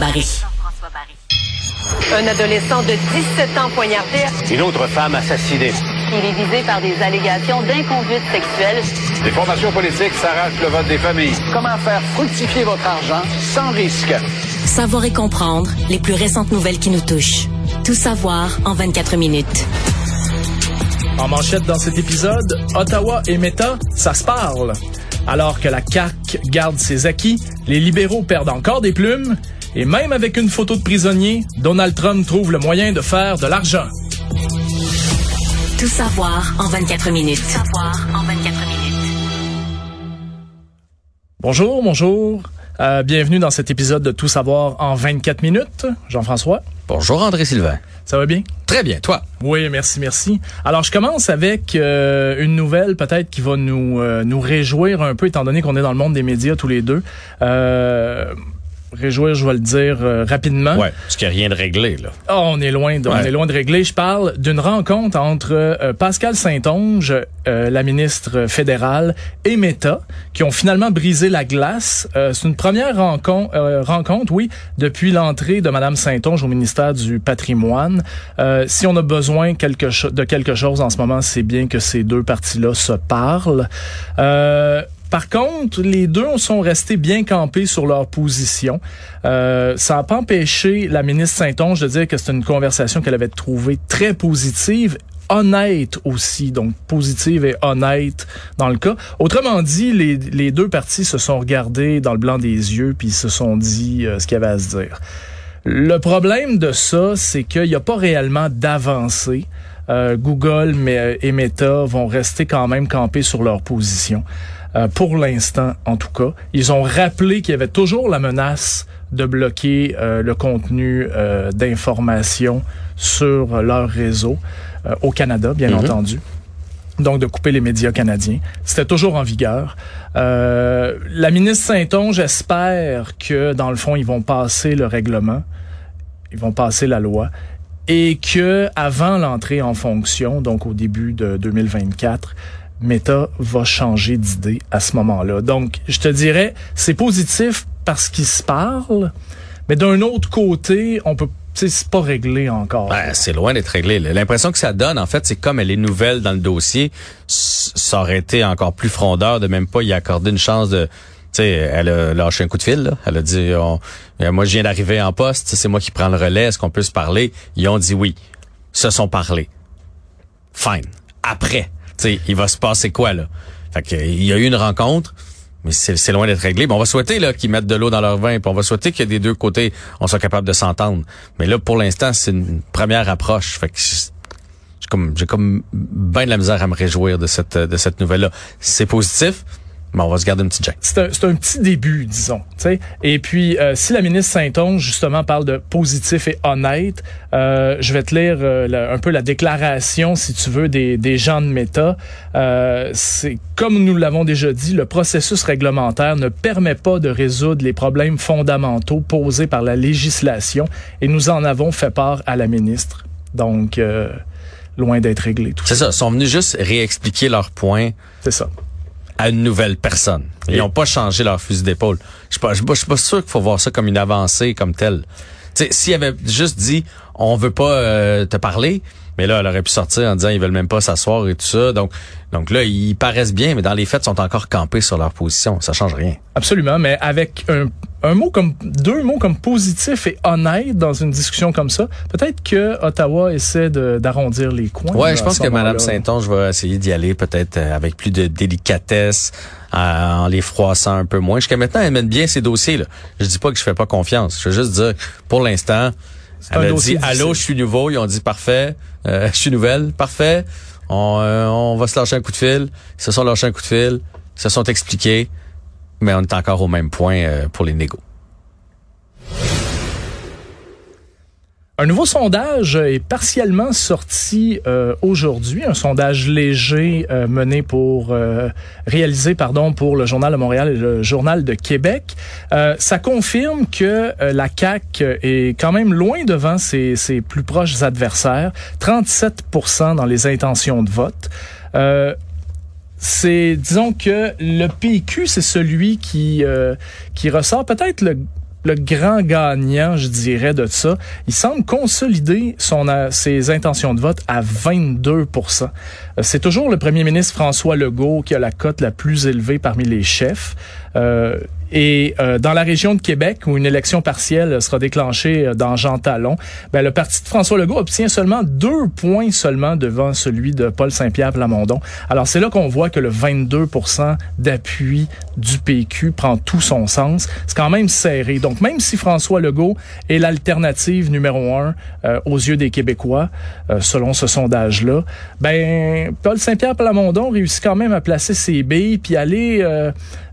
Barry. Un adolescent de 17 ans poignardé. Une autre femme assassinée. Il est visé par des allégations d'inconduite sexuelle. Des formations politiques s'arrachent le vote des familles. Comment faire fructifier votre argent sans risque? Savoir et comprendre les plus récentes nouvelles qui nous touchent. Tout savoir en 24 minutes. En manchette dans cet épisode, Ottawa et Meta, ça se parle. Alors que la CAQ garde ses acquis, les libéraux perdent encore des plumes, et même avec une photo de prisonnier, Donald Trump trouve le moyen de faire de l'argent. Tout savoir en 24 minutes. Tout savoir en 24 minutes. Bonjour, bonjour. Euh, bienvenue dans cet épisode de Tout savoir en 24 minutes. Jean-François. Bonjour André Sylvain. Ça va bien? Très bien, toi? Oui, merci, merci. Alors, je commence avec euh, une nouvelle peut-être qui va nous, euh, nous réjouir un peu, étant donné qu'on est dans le monde des médias tous les deux. Euh, réjouir, je vais le dire euh, rapidement. Ouais, parce qu'il n'y a rien de réglé, là. Oh, on est loin de, on Ouais. est loin de régler. Je parle d'une rencontre entre euh, Pascal Saint-Onge, euh, la ministre fédérale, et Meta, qui ont finalement brisé la glace. Euh, C'est une première rencontre, euh, rencontre, oui, depuis l'entrée de Madame Saint-Onge au ministère du Patrimoine. Euh, si on a besoin quelque de quelque chose en ce moment, c'est bien que ces deux parties-là se parlent. Par contre, les deux sont restés bien campés sur leur position. Euh, ça n'a pas empêché la ministre Saint-Onge de dire que c'est une conversation qu'elle avait trouvée très positive honnête aussi, donc positive et honnête dans le cas. Autrement dit, les, deux parties se sont regardés dans le blanc des yeux puis se sont dit euh, ce qu'il y avait à se dire. Le problème de ça, c'est qu'il n'y a pas réellement d'avancée. Euh, Google et Meta vont rester quand même campés sur leur position. Euh, pour l'instant, en tout cas. Ils ont rappelé qu'il y avait toujours la menace de bloquer euh, le contenu euh, d'information sur leur réseau euh, au Canada, bien entendu. Donc, de couper les médias canadiens. C'était toujours en vigueur. Euh, la ministre Saint-Onge espère que, dans le fond, ils vont passer le règlement. Ils vont passer la loi. Et que, avant l'entrée en fonction, donc au début de 2024, Meta va changer d'idée à ce moment-là. Donc, je te dirais, c'est positif parce qu'ils se parlent, mais d'un autre côté, on peut, c'est pas réglé encore. Ben, c'est loin d'être réglé. L'impression que ça donne, en fait, c'est comme elle est nouvelle dans le dossier, ça aurait été encore plus frondeur de même pas y accorder une chance de... Tu sais, elle a lâché un coup de fil. Là. Elle a dit, euh, moi, je viens d'arriver en poste, c'est moi qui prends le relais, est-ce qu'on peut se parler? Ils ont dit oui. Se sont parlé. Fine. Après, il va se passer quoi, là? Fait que, il y a eu une rencontre, mais c'est loin d'être réglé. Bon, on va souhaiter là qu'ils mettent de l'eau dans leur vin, puis on va souhaiter que des deux côtés, on soit capable de s'entendre. Mais là, pour l'instant, c'est une première approche. Fait que j'ai comme j'ai comme bien de la misère à me réjouir de cette de cette nouvelle-là. C'est positif, mais on va se garder une petite gêne. c'est un, un petit début, disons. tu sais. Et puis, euh, si la ministre Saint-Onge, justement, parle de positif et honnête, euh, je vais te lire euh, la- un peu la déclaration, si tu veux, des, des gens de Meta. Euh, c'est comme nous l'avons déjà dit, le processus réglementaire ne permet pas de résoudre les problèmes fondamentaux posés par la législation et nous en avons fait part à la ministre. Donc, euh, loin d'être réglé C'est ça. ça, ils sont venus juste réexpliquer leurs points C'est ça. À une nouvelle personne. Ils n'ont pas changé leur fusil d'épaule. Je je suis pas- je suis pas sûr qu'il faut voir ça comme une avancée comme telle. S'ils avaient juste dit, on veut pas euh, te parler, mais là, elle aurait pu sortir en disant, ils veulent même pas s'asseoir et tout ça. Donc, donc là, ils paraissent bien, mais dans les faits, ils sont encore campés sur leur position. Ça change rien. Absolument, mais avec un, un mot comme deux mots comme positif et honnête dans une discussion comme ça, peut-être que Ottawa essaie d'arrondir les coins. Ouais, là, je pense que. Mme Saint-Onge va essayer d'y aller peut-être euh, avec plus de délicatesse, euh, en les froissant un peu moins. Jusqu'à maintenant, elle mène bien ses dossiers. Là. Je dis pas que je fais pas confiance. Je veux juste dire, pour l'instant, elle a dit allô, je suis nouveau. Ils ont dit parfait, euh, je suis nouvelle, parfait. On, euh, on va se lâcher un coup de fil. Ils se sont lâchés un coup de fil, ils se sont expliqués, mais on est encore au même point euh, pour les négos. Un nouveau sondage est partiellement sorti euh, aujourd'hui, un sondage léger euh, mené pour euh, réalisé pardon pour le journal de Montréal et le journal de Québec. Euh, ça confirme que euh, la CAC est quand même loin devant ses, ses plus proches adversaires, 37% dans les intentions de vote. Euh, c'est disons que le PQ c'est celui qui euh, qui ressort peut-être le le grand gagnant, je dirais, de ça. Il semble consolider son, ses intentions de vote à 22% C'est toujours le premier ministre François Legault qui a la cote la plus élevée parmi les chefs. Euh, et euh, dans la région de Québec, où une élection partielle sera déclenchée euh, dans Jean Talon, ben, le parti de François Legault obtient seulement deux points seulement devant celui de Paul Saint-Pierre Plamondon. Alors c'est là qu'on voit que le 22 d'appui du PQ prend tout son sens. C'est quand même serré. Donc même si François Legault est l'alternative numéro un euh, aux yeux des Québécois, selon ce sondage-là, ben Paul Saint-Pierre Plamondon réussit quand même à placer ses billes puis aller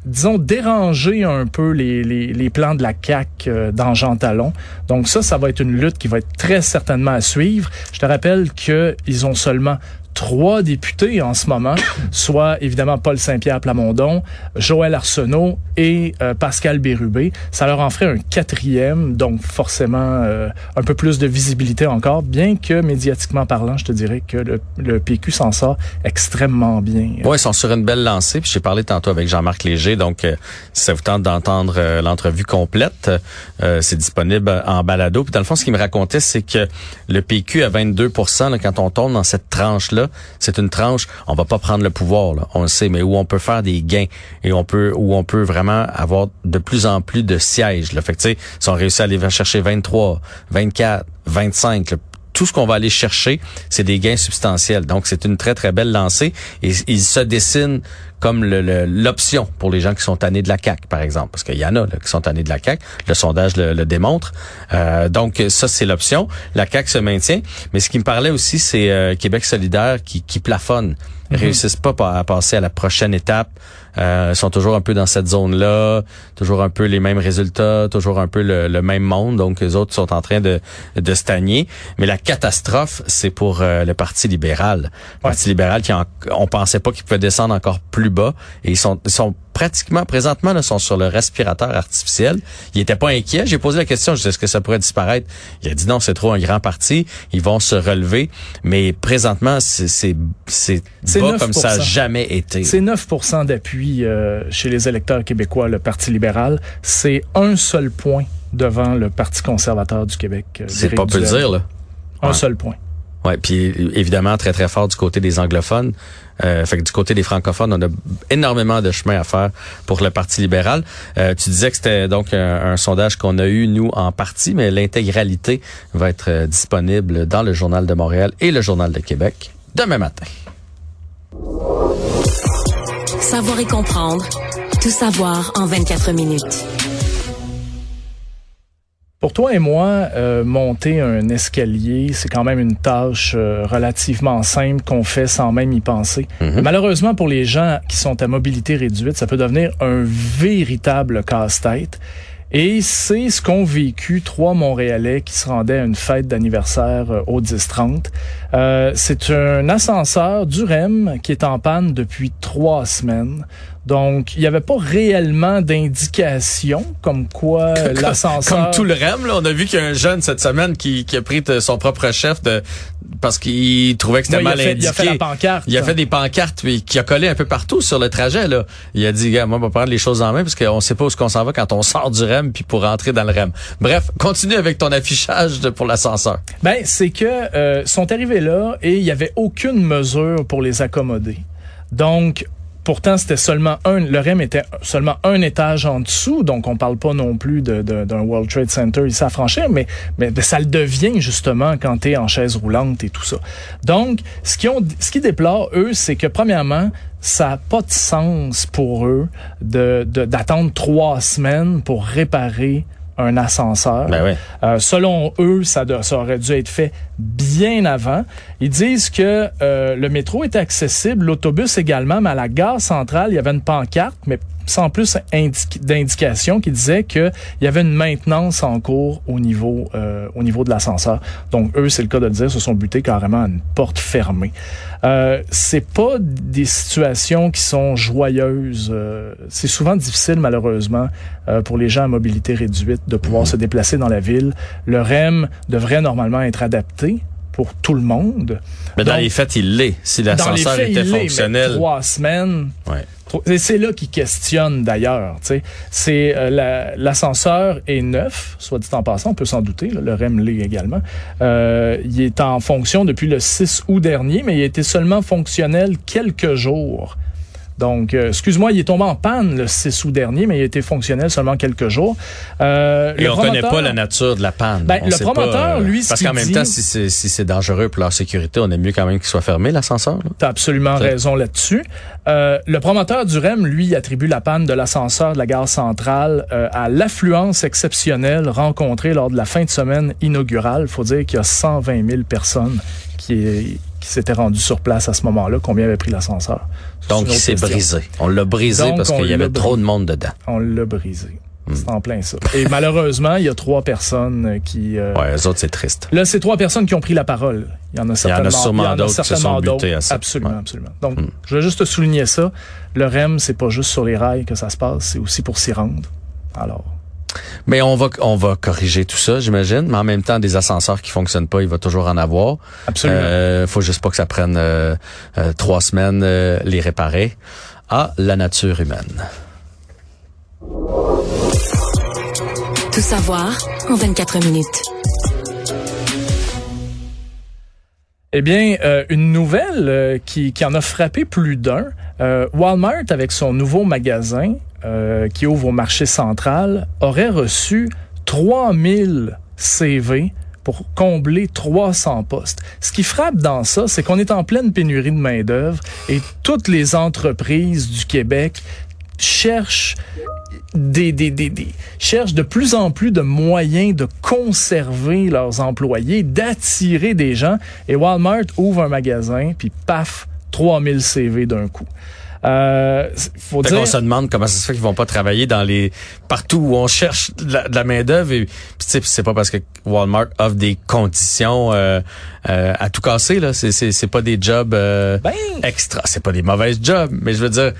disons, déranger un peu les, les, les plans de la CAQ euh, dans Jean Talon. Donc ça, ça va être une lutte qui va être très certainement à suivre. Je te rappelle qu'ils ont seulement trois députés en ce moment, soit évidemment Paul Saint-Pierre Plamondon, Joël Arsenault et euh, Pascal Bérubé. Ça leur en ferait un quatrième, donc forcément euh, un peu plus de visibilité encore, bien que médiatiquement parlant, je te dirais que le, le PQ s'en sort extrêmement bien. Oui, ils sont sur une belle lancée. Puis j'ai parlé tantôt avec Jean-Marc Léger, donc euh, si ça vous tente d'entendre l'entrevue complète, c'est disponible en balado. Puis dans le fond, ce qu'il me racontait, c'est que le PQ à 22 là, quand on tombe dans cette tranche-là, c'est une tranche, on va pas prendre le pouvoir, là, on le sait, mais où on peut faire des gains et on peut où on peut vraiment avoir de plus en plus de sièges. Là. Fait que, si on réussit à aller chercher 23, 24, 25, tout ce qu'on va aller chercher, c'est des gains substantiels. Donc, c'est une très, très belle lancée. Et il se dessine comme l'option pour les gens qui sont tannés de la CAQ, par exemple. Parce qu'il y en a là, qui sont tannés de la CAQ. Le sondage le, démontre. Euh, donc, ça, c'est l'option. La CAQ se maintient. Mais ce qui me parlait aussi, c'est euh, Québec solidaire qui, qui plafonne. Mhm. réussissent pas à passer à la prochaine étape. Euh, sont toujours un peu dans cette zone-là, toujours un peu les mêmes résultats, toujours un peu le, même monde. Donc, les autres sont en train de, de stagner. Mais la catastrophe, c'est pour euh, le Parti libéral. Le Parti libéral qui, on pensait pas qu'il pouvait descendre encore plus bas. Et ils sont, ils sont pratiquement, présentement, là, sont sur le respirateur artificiel. Il était pas inquiet. J'ai posé la question, je sais, est-ce que ça pourrait disparaître? Il a dit non, c'est trop un grand parti. Ils vont se relever. Mais présentement, c'est, c'est, bas comme ça n'a jamais été. C'est 9% d'appui euh, chez les électeurs québécois, le Parti libéral. C'est un seul point devant le Parti conservateur du Québec. Euh, c'est pas peu dire, là. Un seul point. Ouais, puis évidemment très très fort du côté des anglophones. Euh, fait que du côté des francophones, on a énormément de chemin à faire pour le Parti libéral. Euh, tu disais que c'était donc un, sondage qu'on a eu nous en partie, mais l'intégralité va être euh, disponible dans le journal de Montréal et le journal de Québec demain matin. Savoir et comprendre, tout savoir en 24 minutes. Pour toi et moi, euh, monter un escalier, c'est quand même une tâche euh, relativement simple qu'on fait sans même y penser. Mhm. Malheureusement, pour les gens qui sont à mobilité réduite, ça peut devenir un véritable casse-tête. Et c'est ce qu'ont vécu trois Montréalais qui se rendaient à une fête d'anniversaire euh, au 10-30. Euh, c'est un ascenseur du REM qui est en panne depuis trois semaines. Donc, il n'y avait pas réellement d'indication comme quoi l'ascenseur... Comme tout le REM, là, on a vu qu'il y a un jeune cette semaine qui, qui a pris son propre chef de parce qu'il trouvait que c'était mal indiqué. Il a fait la pancarte. Il a fait des pancartes puis qui a collé un peu partout sur le trajet là. Il a dit, gars, moi, on va prendre les choses en main parce qu'on sait pas où qu'on s'en va quand on sort du REM puis pour rentrer dans le REM. Bref, continue avec ton affichage pour l'ascenseur. Ben, c'est que euh, sont arrivés là et il y avait aucune mesure pour les accommoder. Donc, Pourtant, c'était seulement un, le REM était seulement un étage en dessous, donc on parle pas non plus d'un World Trade Center ici à franchir, mais, mais ça le devient justement quand tu es en chaise roulante et tout ça. Donc, ce qui ont, ce qui déplore eux, c'est que premièrement, ça n'a pas de sens pour eux de d'attendre trois semaines pour réparer un ascenseur. Ben euh, selon eux, ça, ça, aurait dû être fait bien avant. Ils disent que euh, le métro est accessible, l'autobus également, mais à la gare centrale, il y avait une pancarte, mais sans plus d'indication qui disait qu'il y avait une maintenance en cours au niveau euh, au niveau de l'ascenseur. Donc eux, c'est le cas de le dire, se sont butés carrément à une porte fermée. Euh, c'est pas des situations qui sont joyeuses. Euh, c'est souvent difficile malheureusement euh, pour les gens à mobilité réduite de pouvoir se déplacer dans la ville. Le REM devrait normalement être adapté pour tout le monde. Mais dans Donc, les faits, il l'est. Si l'ascenseur faits, était il l'est, mais fonctionnel. trois semaines. Ouais. Et c'est là qu'il questionne d'ailleurs. C'est euh, la- l'ascenseur est neuf, soit dit en passant, on peut s'en douter. là, le REM l'est également. Euh, il est en fonction depuis le 6 août dernier, mais il été seulement fonctionnel quelques jours. Donc, euh, excuse-moi, il est tombé en panne le 6 août dernier, mais il a été fonctionnel seulement quelques jours. Euh, Et on connaît promoteur- pas la nature de la panne. Ben, le promoteur, pas, lui, ce Parce qu'en même temps, si c'est si dangereux pour leur sécurité, on aime mieux quand même qu'il soit fermé, l'ascenseur. là. T'as absolument raison là-dessus. Euh, le promoteur du REM, lui, attribue la panne de l'ascenseur de la gare centrale euh, à l'affluence exceptionnelle rencontrée lors de la fin de semaine inaugurale. faut dire qu'il y a 120 000 personnes qui, qui s'étaient rendues sur place à ce moment-là. Combien avait pris l'ascenseur? Donc, il s'est brisé. On l'a brisé Donc, parce qu'il y avait trop de monde dedans. On l'a brisé. Hmm. C'est en plein ça. Et malheureusement, il y a trois personnes qui... euh, Ouais, eux autres, c'est triste. Là, c'est trois personnes qui ont pris la parole. Il y en a certainement, sûrement il y en a d'autres qui se sont butés à ça. Absolument, Ouais. Hmm. absolument. Donc, je veux juste te souligner ça. Le REM, c'est pas juste sur les rails que ça se passe, c'est aussi pour s'y rendre. Alors, Mais on va, on va corriger tout ça, j'imagine. Mais en même temps, des ascenseurs qui fonctionnent pas, il va toujours en avoir. absolument. Euh, faut juste pas que ça prenne euh, euh, trois semaines euh, les réparer. Ah, la nature humaine. Tout savoir en 24 minutes. Eh bien, euh, une nouvelle euh, qui, qui en a frappé plus d'un. Euh, Walmart, avec son nouveau magasin euh, qui ouvre au marché central, aurait reçu 3000 CV pour combler 300 postes. Ce qui frappe dans ça, c'est qu'on est en pleine pénurie de main-d'œuvre et toutes les entreprises du Québec cherchent des, des, des, des- cherchent de plus en plus de moyens de conserver leurs employés, d'attirer des gens. Et Walmart ouvre un magasin, puis paf, 3000 CV d'un coup. Euh, faut dire... qu'on se demande comment ça se fait qu'ils vont pas travailler dans les partout où on cherche de la, main d'œuvre et c'est pas parce que Walmart offre des conditions euh, euh, à tout casser là. C'est c'est c'est pas des jobs euh, Ben, extra c'est pas des mauvais jobs mais je veux dire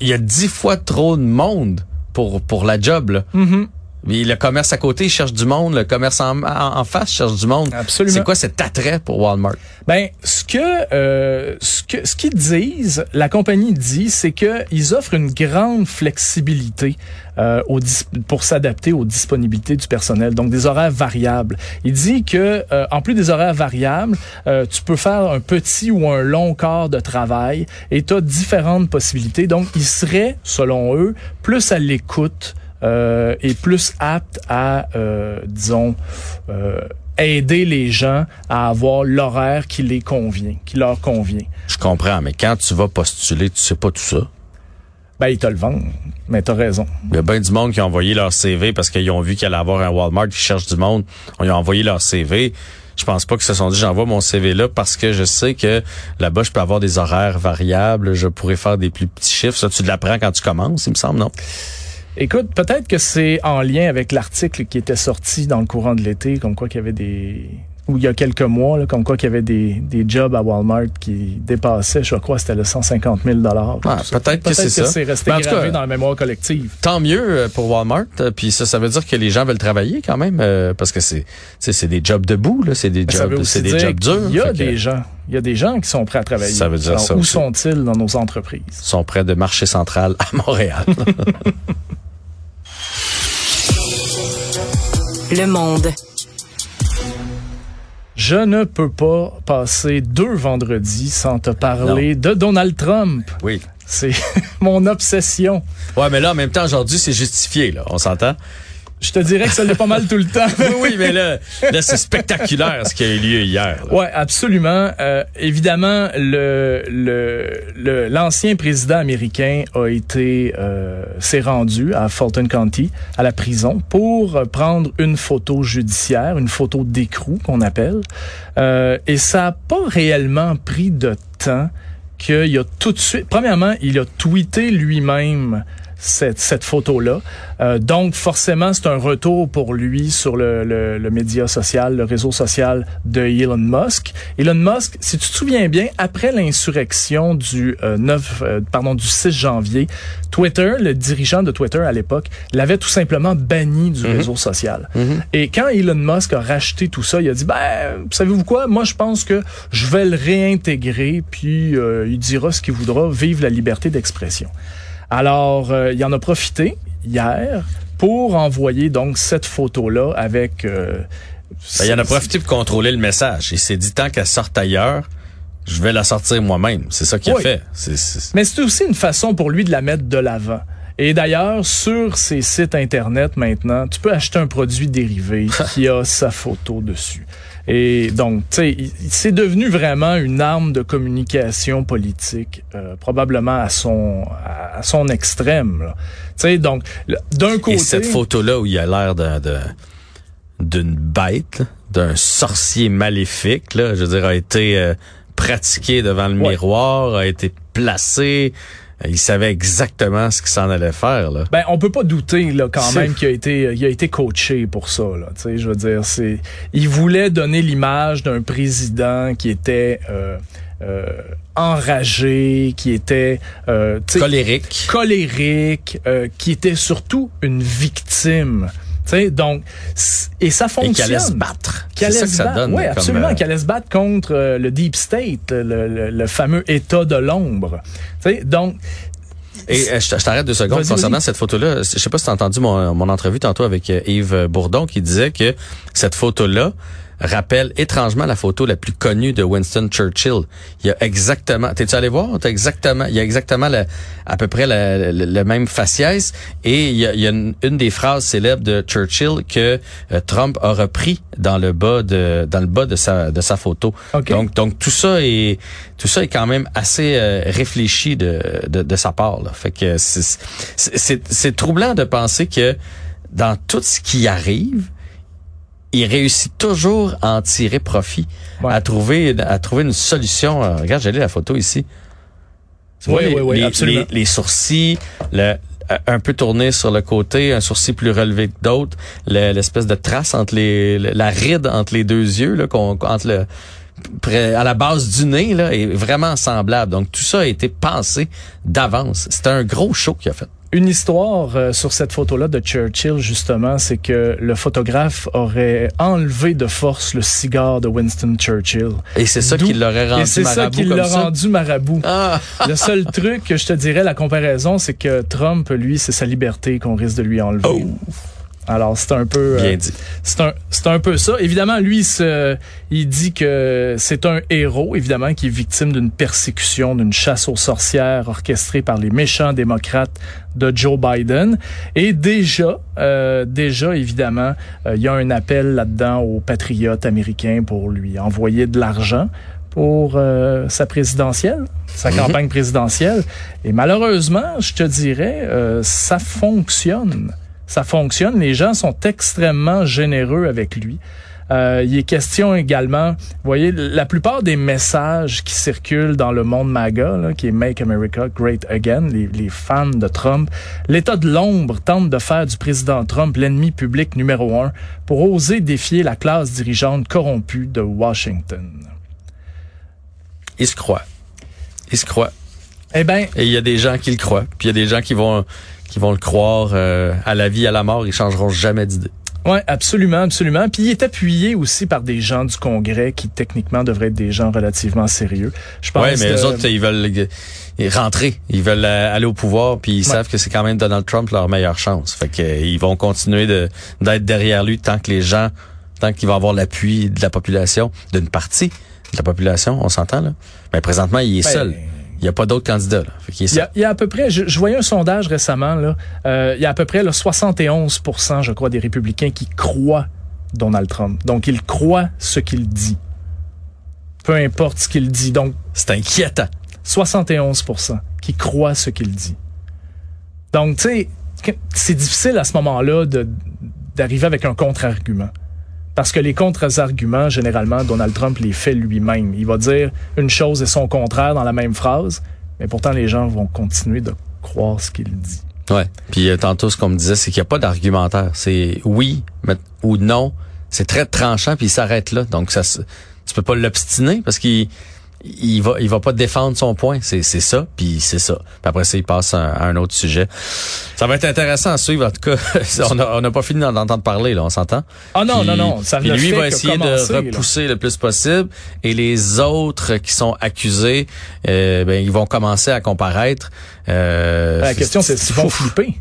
il y a dix fois trop de monde pour pour la job là. Mhm, Mais le commerce à côté cherche du monde le commerce en, en, en face cherche du monde Absolument. c'est quoi cet attrait pour Walmart? Ben, ce que, euh, ce que, ce qu'ils disent, la compagnie dit, c'est que ils offrent une grande flexibilité euh, au pour s'adapter aux disponibilités du personnel, donc des horaires variables. Il dit que euh, en plus des horaires variables, euh, tu peux faire un petit ou un long quart de travail et tu as différentes possibilités. Donc, ils seraient, selon eux, plus à l'écoute euh, et plus aptes à, euh, disons, euh, aider les gens à avoir l'horaire qui les convient, qui leur convient. je comprends mais quand tu vas postuler tu sais pas tout ça Ben, ils te le vendent, mais t'as raison. Il y a bien du monde qui a envoyé leur CV parce qu'ils ont vu qu'il allait avoir un Walmart qui cherche du monde. On lui a envoyé leur CV. Je pense pas qu'ils se sont dit j'envoie mon CV là parce que je sais que là-bas je peux avoir des horaires variables, je pourrais faire des plus petits chiffres. Ça tu l'apprends quand tu commences, il me semble non? Écoute, peut-être que c'est en lien avec l'article qui était sorti dans le courant de l'été, comme quoi qu'il y avait des ou il y a quelques mois, là, comme quoi qu'il y avait des, des jobs à Walmart qui dépassaient, je crois, c'était le 150 000 dollars. Ah, peut-être que c'est ça. resté Mais en tout gravé cas, dans la mémoire collective. Tant mieux euh, pour Walmart. euh, Puis ça, ça veut dire que les gens veulent travailler quand même euh, parce que c'est, c'est des jobs debout là, c'est des jobs, c'est des jobs durs. Il y a que, des gens, il y a des gens qui sont prêts à travailler. Ça veut dire Alors, ça Où sont-ils dans nos entreprises? sont près de marché central à Montréal. Le monde. Je ne peux pas passer deux vendredis sans te parler de Donald Trump. oui. C'est mon obsession. Ouais, mais là en même temps aujourd'hui c'est justifié là, on s'entend? Je te dirais que ça l'est pas mal tout le temps. oui, oui, mais là, là c'est spectaculaire ce qui a eu lieu hier. là. Ouais, absolument. Euh, évidemment, le le le- l'ancien président américain a été euh, s'est rendu à Fulton County, à la prison, pour prendre une photo judiciaire, une photo d'écrou qu'on appelle. Euh, et ça a pas réellement pris de temps qu'il a tout de suite. Premièrement, il a tweeté lui-même cette, cette photo-là. Euh, donc, forcément, c'est un retour pour lui sur le, le, le, média social, le réseau social de Elon Musk. Elon Musk, si tu te souviens bien, après l'insurrection du euh, 9, euh, pardon, du 6 janvier, Twitter, le dirigeant de Twitter à l'époque, l'avait tout simplement banni du Mhm. réseau social. Et quand Elon Musk a racheté tout ça, il a dit, ben, savez-vous quoi? Moi, je pense que je vais le réintégrer, puis euh, il dira ce qu'il voudra, vive la liberté d'expression. Alors, euh, il en a profité hier pour envoyer donc cette photo-là avec... euh, Ben, il en a profité pour contrôler le message. Il s'est dit, tant qu'elle sorte ailleurs, je vais la sortir moi-même. C'est ça qu'il Oui. a fait. Mais c'est aussi une façon pour lui de la mettre de l'avant. Et d'ailleurs, sur ces sites Internet maintenant, tu peux acheter un produit dérivé qui a sa photo dessus. Et donc, tu sais, c'est devenu vraiment une arme de communication politique, euh, probablement à son à son extrême. là. Tu sais, donc, d'un côté... Et cette photo-là où il a l'air d'une bête, là, d'un sorcier maléfique, là, je veux dire, a été euh, pratiqué devant le Ouais. miroir, a été placé. Euh, Il savait exactement ce qu'il s'en allait faire. Là. Ben, on peut pas douter là quand même qu'il a été il a été coaché pour ça là. Tu sais, je veux dire, c'est il voulait donner l'image d'un président qui était euh, euh, enragé, qui était euh, Colérique. colérique, euh, qui était surtout une victime. Tu sais, donc et ça Et fonctionne. qui allait se battre. Allait ça que se ça battre. donne. Oui, absolument. euh, Qui allait se battre contre euh, le deep state, le, le- le fameux État de l'ombre. Donc Et euh, je t'arrête deux secondes concernant cette photo-là. Je sais pas si tu as entendu mon, mon entrevue tantôt avec euh, Yves Bourdon qui disait que cette photo-là rappelle étrangement la photo la plus connue de Winston Churchill. Il y a exactement, t'es-tu allé voir? T'as exactement, il y a exactement la- à peu près la- le, même faciès et il y a, il y a une, une des phrases célèbres de Churchill que euh, Trump a repris dans le bas de dans le bas de sa de sa photo. OK. Donc donc tout ça est tout ça est quand même assez euh, réfléchi de, de de sa part là. Fait que c'est troublant de penser que dans tout ce qui arrive il réussit toujours à en tirer profit, Ouais. à trouver à trouver une solution. Euh, regarde, j'ai lu la photo ici. Oui, les, oui, oui, les- absolument. les- les sourcils, le, un peu tourné sur le côté, un sourcil plus relevé que d'autres, le- l'espèce de trace entre les, le- la ride entre les deux yeux, là, qu'on, entre le, près- à la base du nez, là, est vraiment semblable. Donc tout ça a été pensé d'avance. C'était un gros show qu'il a fait. Une histoire euh, sur cette photo-là de Churchill, justement, c'est que le photographe aurait enlevé de force le cigare de Winston Churchill. Et c'est ça qui l'aurait Et rendu c'est ça marabout qui rendu marabout. Le seul truc que je te dirais, la comparaison, c'est que Trump, lui, c'est sa liberté qu'on risque de lui enlever. Oh. Alors, c'est un peu... euh, Bien dit. c'est un, c'est un peu ça. Évidemment, lui, se- il dit que c'est un héros, évidemment, qui est victime d'une persécution, d'une chasse aux sorcières orchestrée par les méchants démocrates de Joe Biden. Et déjà, euh, déjà, évidemment, euh, il y a un appel là-dedans aux patriotes américains pour lui envoyer de l'argent pour euh, sa présidentielle, sa Mhm. campagne présidentielle. Et malheureusement, je te dirais, euh, ça fonctionne. Ça fonctionne. Les gens sont extrêmement généreux avec lui. Euh, il est question également, vous voyez, la plupart des messages qui circulent dans le monde MAGA, là, qui est Make America Great Again, les, les fans de Trump, l'État de l'ombre tente de faire du président Trump l'ennemi public numéro un pour oser défier la classe dirigeante corrompue de Washington. Il se croit. Il se croit. Eh ben, Et il y a des gens qui le croient. Puis il y a des gens qui vont qui vont le croire euh, à la vie, à la mort. Ils changeront jamais d'idée. Ouais, absolument, absolument. Puis il est appuyé aussi par des gens du Congrès qui techniquement devraient être des gens relativement sérieux. Je pense. Ouais, mais les autres, ils veulent rentrer. Ils veulent euh, aller au pouvoir. Puis ils savent que c'est quand même Donald Trump leur meilleure chance. Fait que euh, ils vont continuer de d'être derrière lui tant que les gens, tant qu'il va avoir l'appui de la population, d'une partie de la population. On s'entend là. Mais présentement, il est Ben, seul. Il n'y a pas d'autres candidats. Là. Fait Il y, a, il y a à peu près, je, je voyais un sondage récemment, là, euh, il y a à peu près là, 71% je crois, des républicains qui croient Donald Trump. Donc, ils croient ce qu'il dit. Peu importe ce qu'il dit. Donc, C'est inquiétant. 71% qui croient ce qu'il dit. Donc, tu sais, c'est difficile à ce moment-là d'arriver avec un contre-argument. Parce que les contre-arguments, généralement, Donald Trump les fait lui-même. Il va dire une chose et son contraire dans la même phrase, mais pourtant les gens vont continuer de croire ce qu'il dit. Ouais. Puis euh, tantôt, ce qu'on me disait, c'est qu'il n'y a pas d'argumentaire. C'est oui mais, ou non. C'est très tranchant, puis il s'arrête là. Donc, ça, tu peux pas l'obstiner parce qu'il il va il va pas défendre son point. C'est c'est ça, puis c'est ça. Puis après ça, il passe à, à un autre sujet. Ça va être intéressant à suivre. En tout cas, on a, on n'a pas fini d'en entendre parler, là, on s'entend? Ah non, Puis- non, non, ça puis lui va essayer de là. repousser le plus possible et les autres qui sont accusés, euh, ben ils vont commencer à comparaître. Euh, La question, c'est s'ils vont flipper.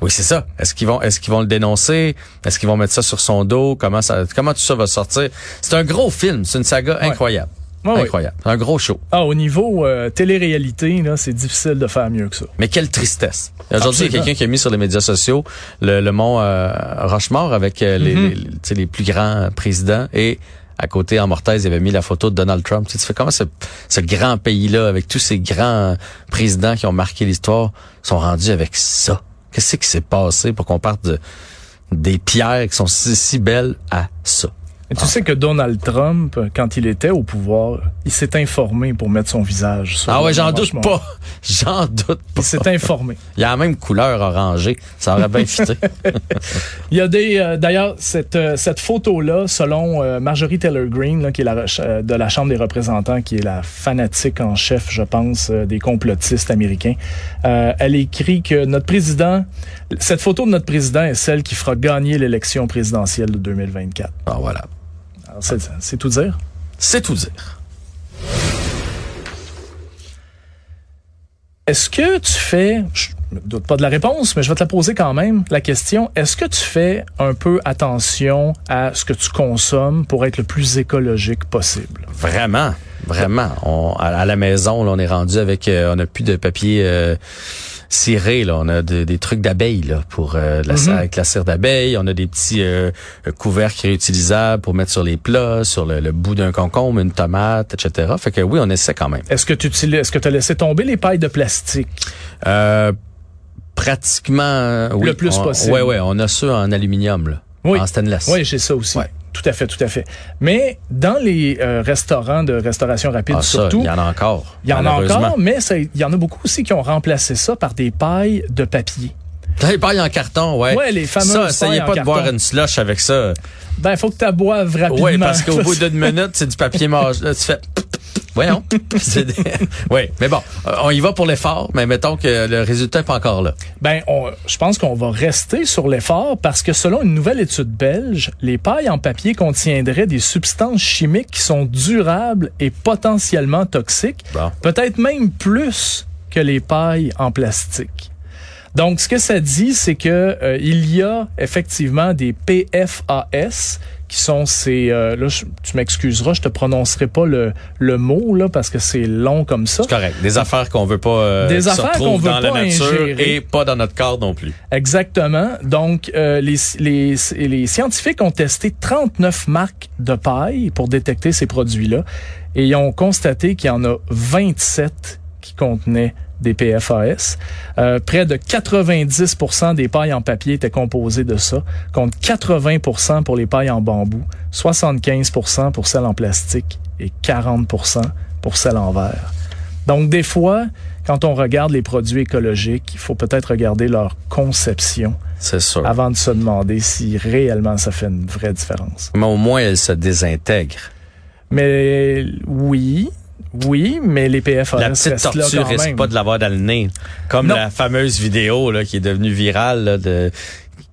Oui, c'est ça. Est-ce qu'ils vont, est-ce qu'ils vont le dénoncer? Est-ce qu'ils vont mettre ça sur son dos? Comment ça, comment tout ça va sortir? C'est un gros film. C'est une saga incroyable, Ouais. incroyable. Un gros show. Ah, au niveau euh, télé-réalité, c'est difficile de faire mieux que ça. Mais quelle tristesse. Aujourd'hui, il y a quelqu'un qui a mis sur les médias sociaux le, le mont euh, Rochemort avec euh, les, Mhm. les, les plus grands présidents et à côté, en mortaise, il avait mis la photo de Donald Trump. Tu, sais, tu fais comment ce, ce grand pays-là, avec tous ces grands présidents qui ont marqué l'histoire, sont rendus avec ça? Qu'est-ce qui s'est passé pour qu'on parte de, des pierres qui sont si, si belles à ça? Et tu sais que Donald Trump, quand il était au pouvoir, il s'est informé pour mettre son visage sur Ah ouais, j'en doute pas. J'en doute pas. Il s'est informé. Il a la même couleur orangée. Ça aurait bien fité. Il y a des euh, d'ailleurs cette euh, cette photo là selon euh, Marjorie Taylor Greene là, qui est la de la Chambre des représentants qui est la fanatique en chef je pense des complotistes américains. Elle écrit que notre président cette photo de notre président est celle qui fera gagner l'élection présidentielle de 2024. Bon, voilà. C'est tout dire? C'est tout dire. Est-ce que tu fais, je me doute pas de la réponse, mais je vais te la poser quand même, la question, est-ce que tu fais un peu attention à ce que tu consommes pour être le plus écologique possible? Vraiment, vraiment. On, à, à la maison, là, on est rendu avec, euh, on n'a plus de papier euh, ciré. Là, on a de- des trucs d'abeilles là pour euh, de la, cire- avec la cire d'abeille. On a des petits euh, couvercles réutilisables pour mettre sur les plats, sur le, le bout d'un concombre, une tomate, etc. Fait que oui, on essaie quand même. Est-ce que tu est-ce que tu as laissé tomber les pailles de plastique? Euh, pratiquement, euh, oui. Le plus On- possible. Ouais, ouais. On a ceux en aluminium, là, Oui. en stainless. Oui, j'ai ça aussi. Ouais. Tout à fait, tout à fait. Mais dans les euh, restaurants de restauration rapide, Ah, ça, surtout, il y en a encore. il y en a encore, mais ça- il y en a beaucoup aussi qui ont remplacé ça par des pailles de papier. Les pailles en carton, ouais. Ouais, les fameuses Ça, essayez pailles en pas de carton. boire une slush avec ça. Ben, il faut que tu boives rapidement. Oui, parce qu'au bout d'une minute, c'est du papier mâche. Là, tu fais... Voyons. Des- oui, mais bon, euh, on y va pour l'effort, mais mettons que le résultat n'est pas encore là. Ben, on- je pense qu'on va rester sur l'effort parce que selon une nouvelle étude belge, les pailles en papier contiendraient des substances chimiques qui sont durables et potentiellement toxiques, Bon. peut-être même plus que les pailles en plastique. Donc, ce que ça dit, c'est que euh, il y a effectivement des PFAS qui sont ces euh, là je- tu m'excuseras je te prononcerai pas le, le mot là parce que c'est long comme ça C'est correct. Des affaires qu'on veut pas euh, Des qui se affaires qu'on retrouvent veut dans la nature ingérer. et pas dans notre corps non plus. Exactement. Donc, euh, les, les, les scientifiques ont testé 39 marques de paille pour détecter ces produits-là et ils ont constaté qu'il y en a 27 qui contenaient des PFAS. Euh, près de 90% des pailles en papier étaient composées de ça, contre 80% pour les pailles en bambou, 75% pour celles en plastique et 40% pour celles en verre. Donc, des fois, quand on regarde les produits écologiques, il faut peut-être regarder leur conception sûr. avant de se demander si réellement ça fait une vraie différence. Mais au moins, elle se désintègre. Mais oui, oui, mais les PFAS La petite là tortue quand risque même. pas de l'avoir dans le nez. Comme Non. la fameuse vidéo là, qui est devenue virale là, de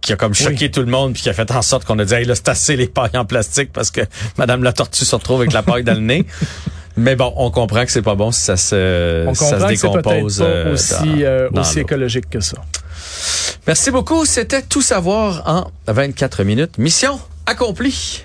qui a comme choqué tout le monde puis qui a fait en sorte qu'on a dit hey, là c'est assez les pailles en plastique parce que madame la tortue se retrouve avec la paille dans le nez. Mais bon, on comprend que c'est pas bon si ça se On si ça se décompose pas euh, aussi, dans- euh, dans aussi l'eau. écologique que ça. Merci beaucoup, c'était tout savoir en 24 minutes. Mission accomplie.